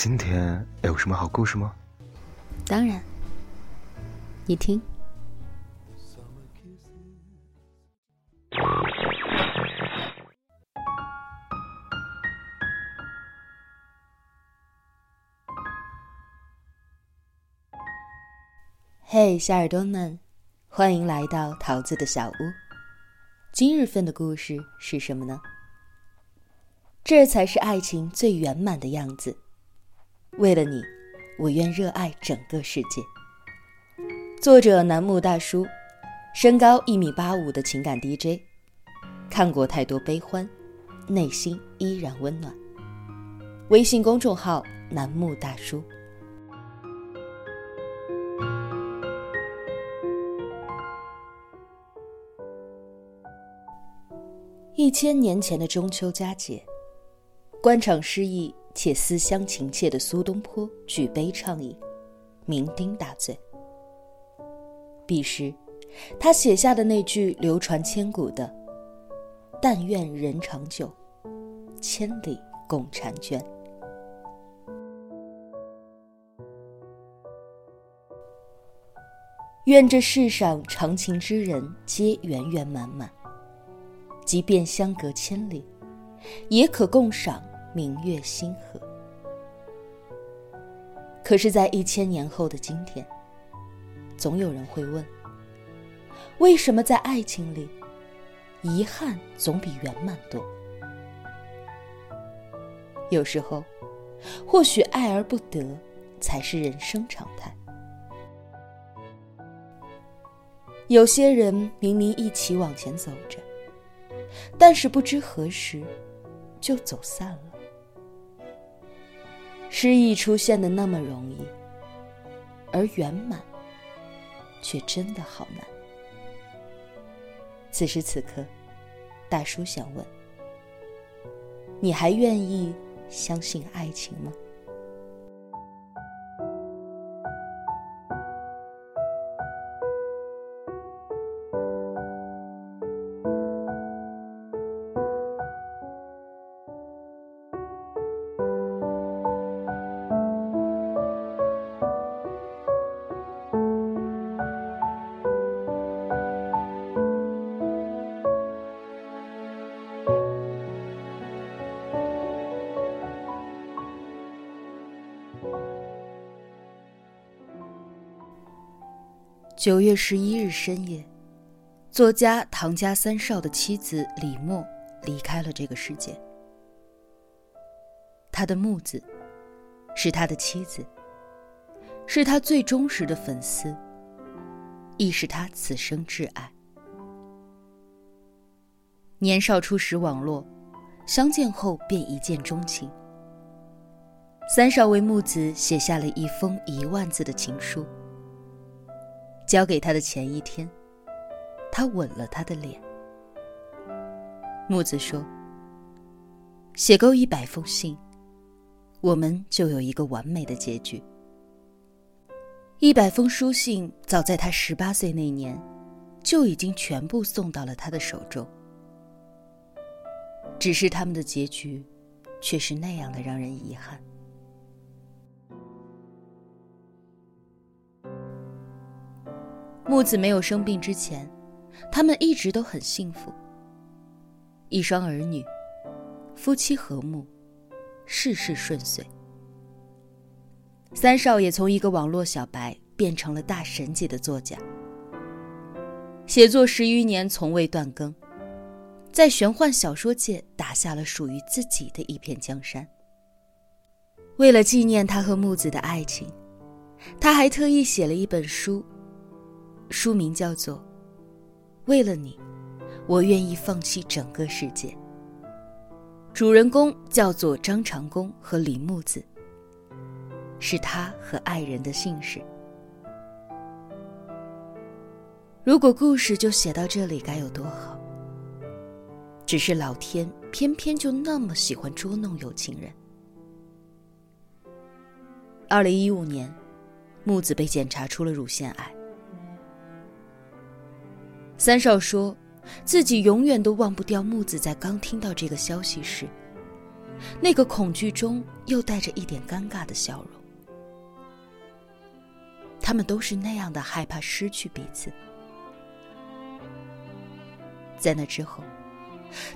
今天有什么好故事吗？当然，你听。嘿，小耳朵们，欢迎来到桃子的小屋。今日份的故事是什么呢？这才是爱情最圆满的样子。为了你，我愿热爱整个世界。作者楠木大叔，身高一米八五的情感 DJ，看过太多悲欢，内心依然温暖。微信公众号楠木大叔。一千年前的中秋佳节，官场失意且思乡情切的苏东坡举杯畅饮，酩酊大醉。彼时，他写下的那句流传千古的“但愿人长久，千里共婵娟”，愿这世上长情之人皆圆圆满满。即便相隔千里，也可共赏明月星河。可是，在一千年后的今天，总有人会问：为什么在爱情里，遗憾总比圆满多？有时候，或许爱而不得，才是人生常态。有些人明明一起往前走着。但是不知何时，就走散了。失意出现的那么容易，而圆满，却真的好难。此时此刻，大叔想问：你还愿意相信爱情吗？九月十一日深夜，作家唐家三少的妻子李默离开了这个世界。他的木子，是他的妻子，是他最忠实的粉丝，亦是他此生挚爱。年少初识网络，相见后便一见钟情。三少为木子写下了一封一万字的情书。交给他的前一天，他吻了他的脸。木子说：“写够一百封信，我们就有一个完美的结局。”一百封书信早在他十八岁那年，就已经全部送到了他的手中。只是他们的结局，却是那样的让人遗憾。木子没有生病之前，他们一直都很幸福。一双儿女，夫妻和睦，事事顺遂。三少爷从一个网络小白变成了大神级的作家，写作十余年从未断更，在玄幻小说界打下了属于自己的一片江山。为了纪念他和木子的爱情，他还特意写了一本书。书名叫做《为了你，我愿意放弃整个世界》。主人公叫做张长弓和李木子，是他和爱人的姓氏。如果故事就写到这里，该有多好！只是老天偏偏就那么喜欢捉弄有情人。二零一五年，木子被检查出了乳腺癌。三少说：“自己永远都忘不掉木子在刚听到这个消息时，那个恐惧中又带着一点尴尬的笑容。他们都是那样的害怕失去彼此。在那之后，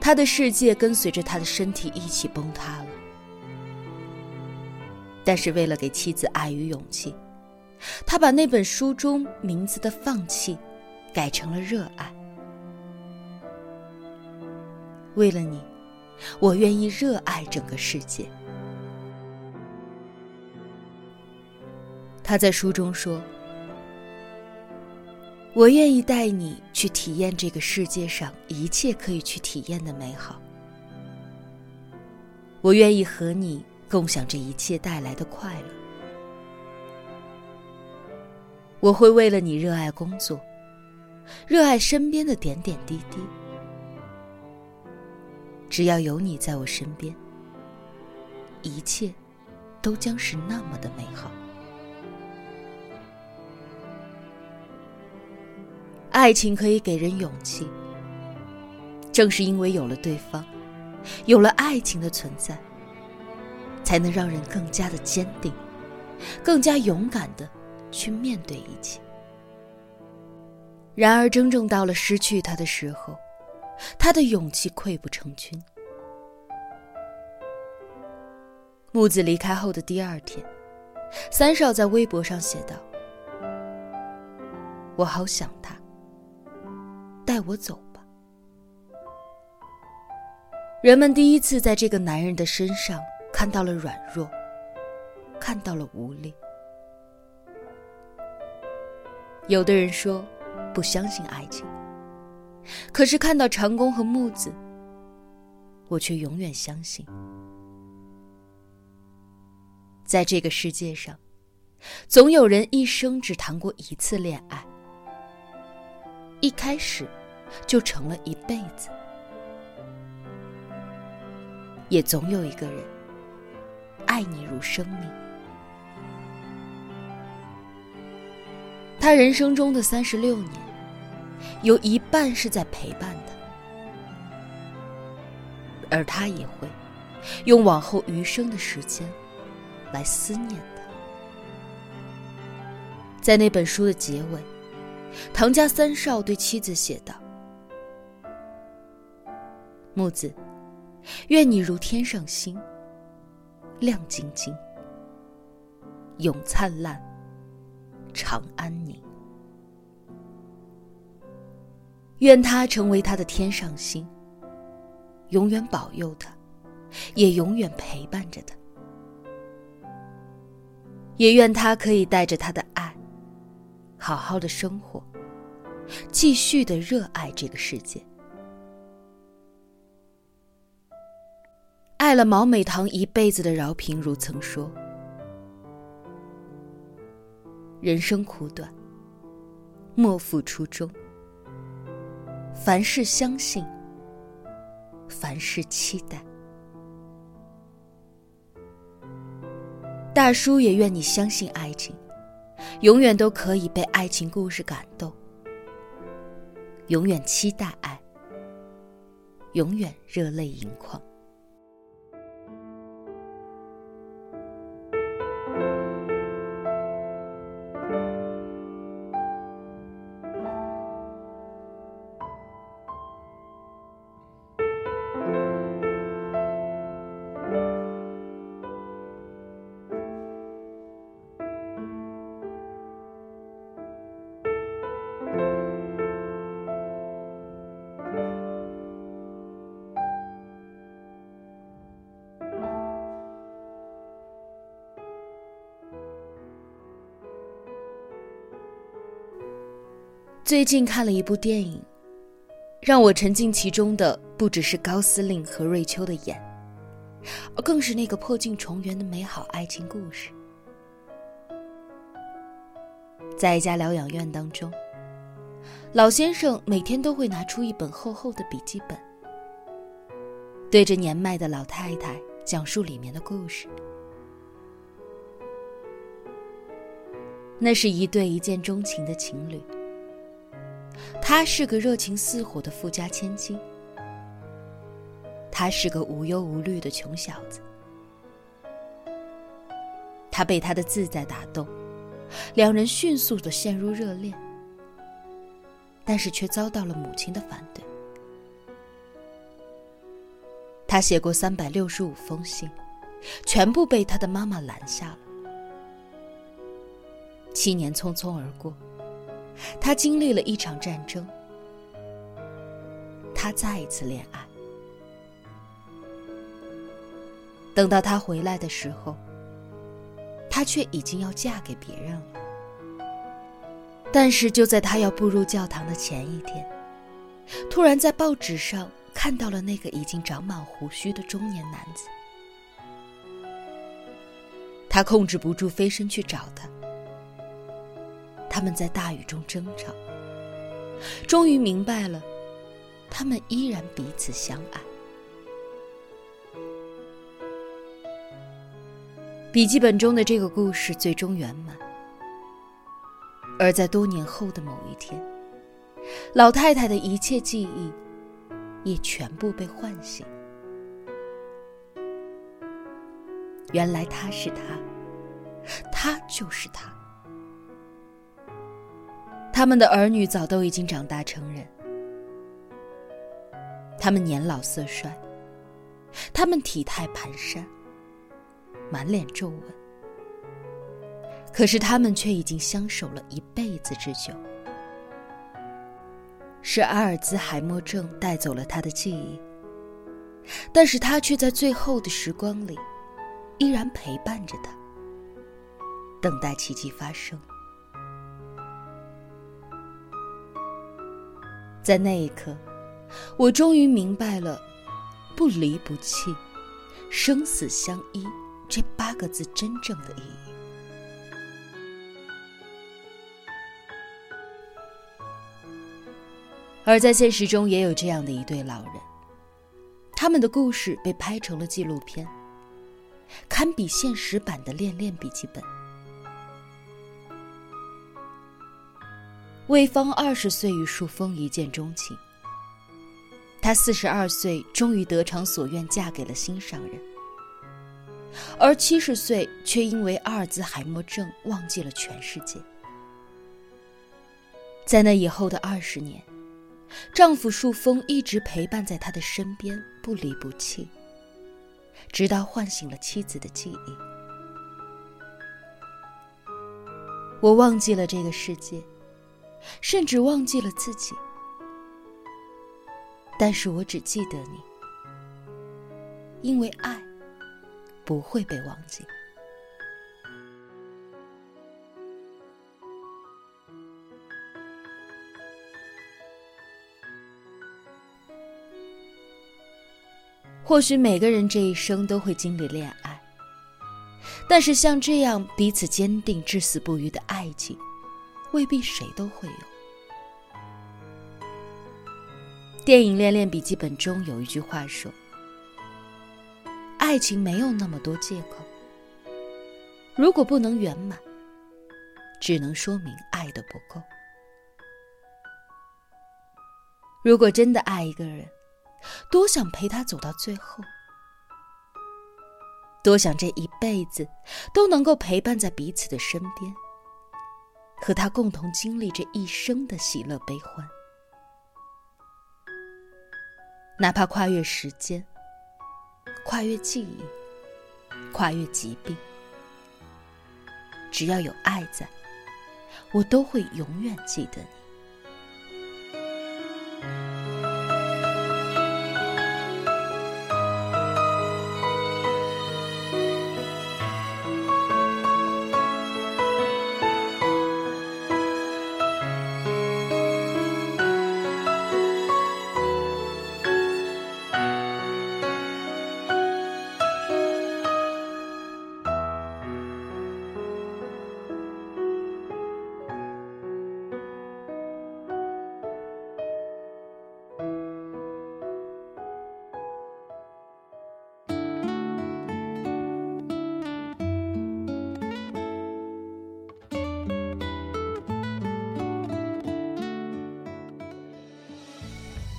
他的世界跟随着他的身体一起崩塌了。但是为了给妻子爱与勇气，他把那本书中名字的“放弃”改成了“热爱”。为了你，我愿意热爱整个世界。他在书中说：“我愿意带你去体验这个世界上一切可以去体验的美好。我愿意和你共享这一切带来的快乐。我会为了你热爱工作，热爱身边的点点滴滴。只要有你在我身边，一切都将是那么的美好。”爱情可以给人勇气，正是因为有了对方，有了爱情的存在，才能让人更加的坚定，更加勇敢的去面对一切。然而，真正到了失去他的时候，他的勇气溃不成军。木子离开后的第二天，三少在微博上写道：“我好想他。”带我走吧。人们第一次在这个男人的身上看到了软弱，看到了无力。有的人说不相信爱情，可是看到长工和木子，我却永远相信。在这个世界上，总有人一生只谈过一次恋爱，一开始。就成了一辈子，也总有一个人爱你如生命。他人生中的三十六年，有一半是在陪伴的，而他也会用往后余生的时间来思念他。在那本书的结尾，唐家三少对妻子写道。木子，愿你如天上星，亮晶晶，永灿烂，长安宁。愿他成为他的天上星，永远保佑他，也永远陪伴着他。也愿他可以带着他的爱，好好的生活，继续的热爱这个世界。爱了毛美棠一辈子的饶平如曾说：“人生苦短，莫负初衷。凡事相信，凡事期待。大叔也愿你相信爱情，永远都可以被爱情故事感动，永远期待爱，永远热泪盈眶。”最近看了一部电影，让我沉浸其中的不只是高司令和瑞秋的眼，而更是那个破镜重圆的美好爱情故事。在一家疗养院当中，老先生每天都会拿出一本厚厚的笔记本，对着年迈的老太太讲述里面的故事。那是一对一见钟情的情侣。她是个热情似火的富家千金，他是个无忧无虑的穷小子。他被他的自在打动，两人迅速的陷入热恋，但是却遭到了母亲的反对。他写过三百六十五封信，全部被他的妈妈拦下了。七年匆匆而过，他经历了一场战争，他再一次恋爱。等到他回来的时候，她却已经要嫁给别人了。但是就在她要步入教堂的前一天，突然在报纸上看到了那个已经长满胡须的中年男子。她控制不住飞身去找他。他们在大雨中争吵，终于明白了，他们依然彼此相爱。笔记本中的这个故事最终圆满，而在多年后的某一天，老太太的一切记忆也全部被唤醒。原来他是他，他就是他。他们的儿女早都已经长大成人，他们年老色衰，他们体态蹒跚。满脸皱纹，可是他们却已经相守了一辈子之久。是阿尔兹海默症带走了他的记忆，但是他却在最后的时光里，依然陪伴着他，等待奇迹发生。在那一刻，我终于明白了“不离不弃，生死相依”。这八个字真正的意义。而在现实中，也有这样的一对老人，他们的故事被拍成了纪录片，堪比现实版的《恋恋笔记本》。魏芳二十岁与树峰一见钟情，她四十二岁终于得偿所愿，嫁给了心上人。而七十岁却因为阿尔兹海默症忘记了全世界。在那以后的二十年，丈夫树峰一直陪伴在她的身边，不离不弃，直到唤醒了妻子的记忆。我忘记了这个世界，甚至忘记了自己，但是我只记得你，因为爱。不会被忘记。或许每个人这一生都会经历恋爱，但是像这样彼此坚定、至死不渝的爱情，未必谁都会有。电影《恋恋笔记本》中有一句话说。爱情没有那么多借口。如果不能圆满，只能说明爱的不够。如果真的爱一个人，多想陪他走到最后，多想这一辈子都能够陪伴在彼此的身边，和他共同经历这一生的喜乐悲欢，哪怕跨越时间。跨越记忆，跨越疾病，只要有爱在，我都会永远记得你。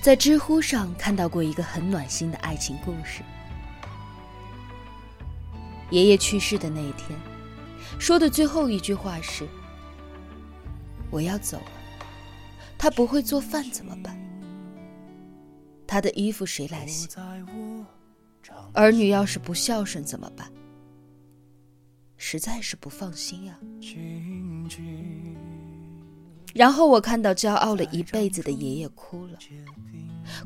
在知乎上看到过一个很暖心的爱情故事。爷爷去世的那一天，说的最后一句话是：“我要走了，他不会做饭怎么办？他的衣服谁来洗？儿女要是不孝顺怎么办？实在是不放心呀。”然后我看到骄傲了一辈子的爷爷哭了，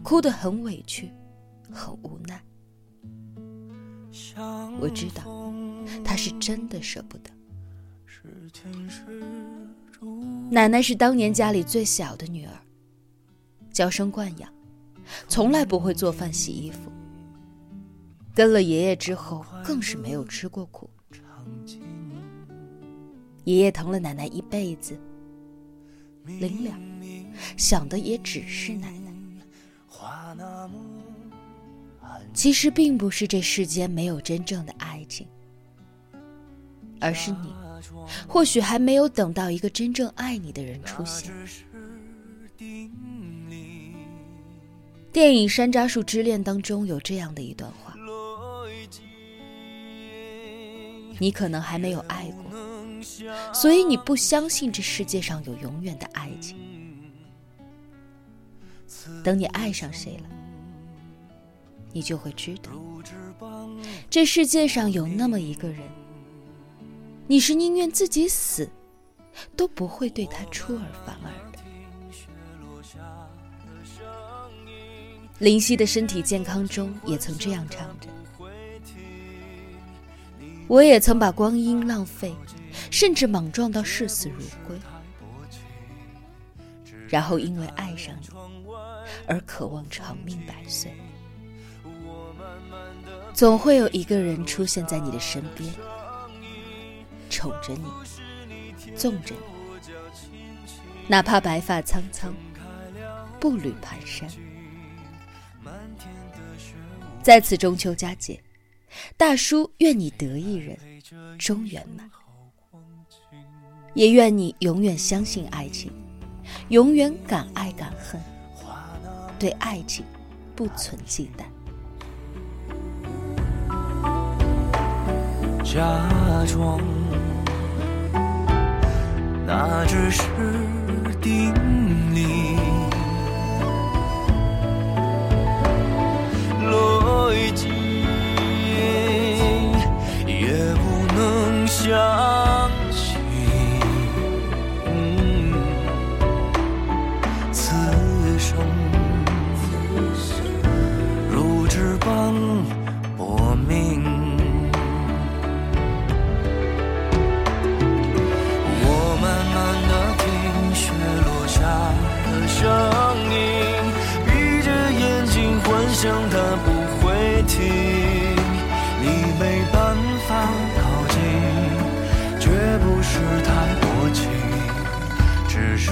哭得很委屈，很无奈。我知道，他是真的舍不得。奶奶是当年家里最小的女儿，娇生惯养，从来不会做饭洗衣服。跟了爷爷之后，更是没有吃过苦。爷爷疼了奶奶一辈子。临了，想的也只是奶奶。其实并不是这世间没有真正的爱情，而是你或许还没有等到一个真正爱你的人出现。电影《山楂树之恋》当中有这样的一段话：你可能还没有爱过。所以你不相信这世界上有永远的爱情。等你爱上谁了，你就会知道，这世界上有那么一个人，你是宁愿自己死，都不会对他出尔反尔的。林夕的身体健康中也曾这样唱着：“我也曾把光阴浪费。”甚至莽撞到视死如归，然后因为爱上你而渴望长命百岁。总会有一个人出现在你的身边，宠着你，纵着你，哪怕白发苍苍，步履蹒跚。在此中秋佳节，大叔愿你得一人终圆满。也愿你永远相信爱情，永远敢爱敢恨，对爱情不存忌惮。假装，那只是定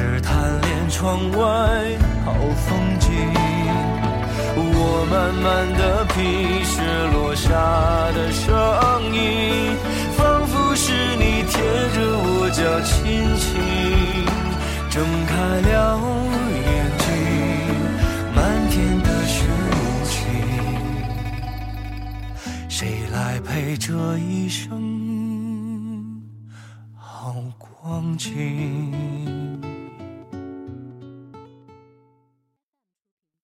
只贪恋窗外好风景，我慢慢的皮屑落下的声音，仿佛是你贴着我脚轻轻睁开了眼睛，漫天的雪无情，谁来陪这一生好光景？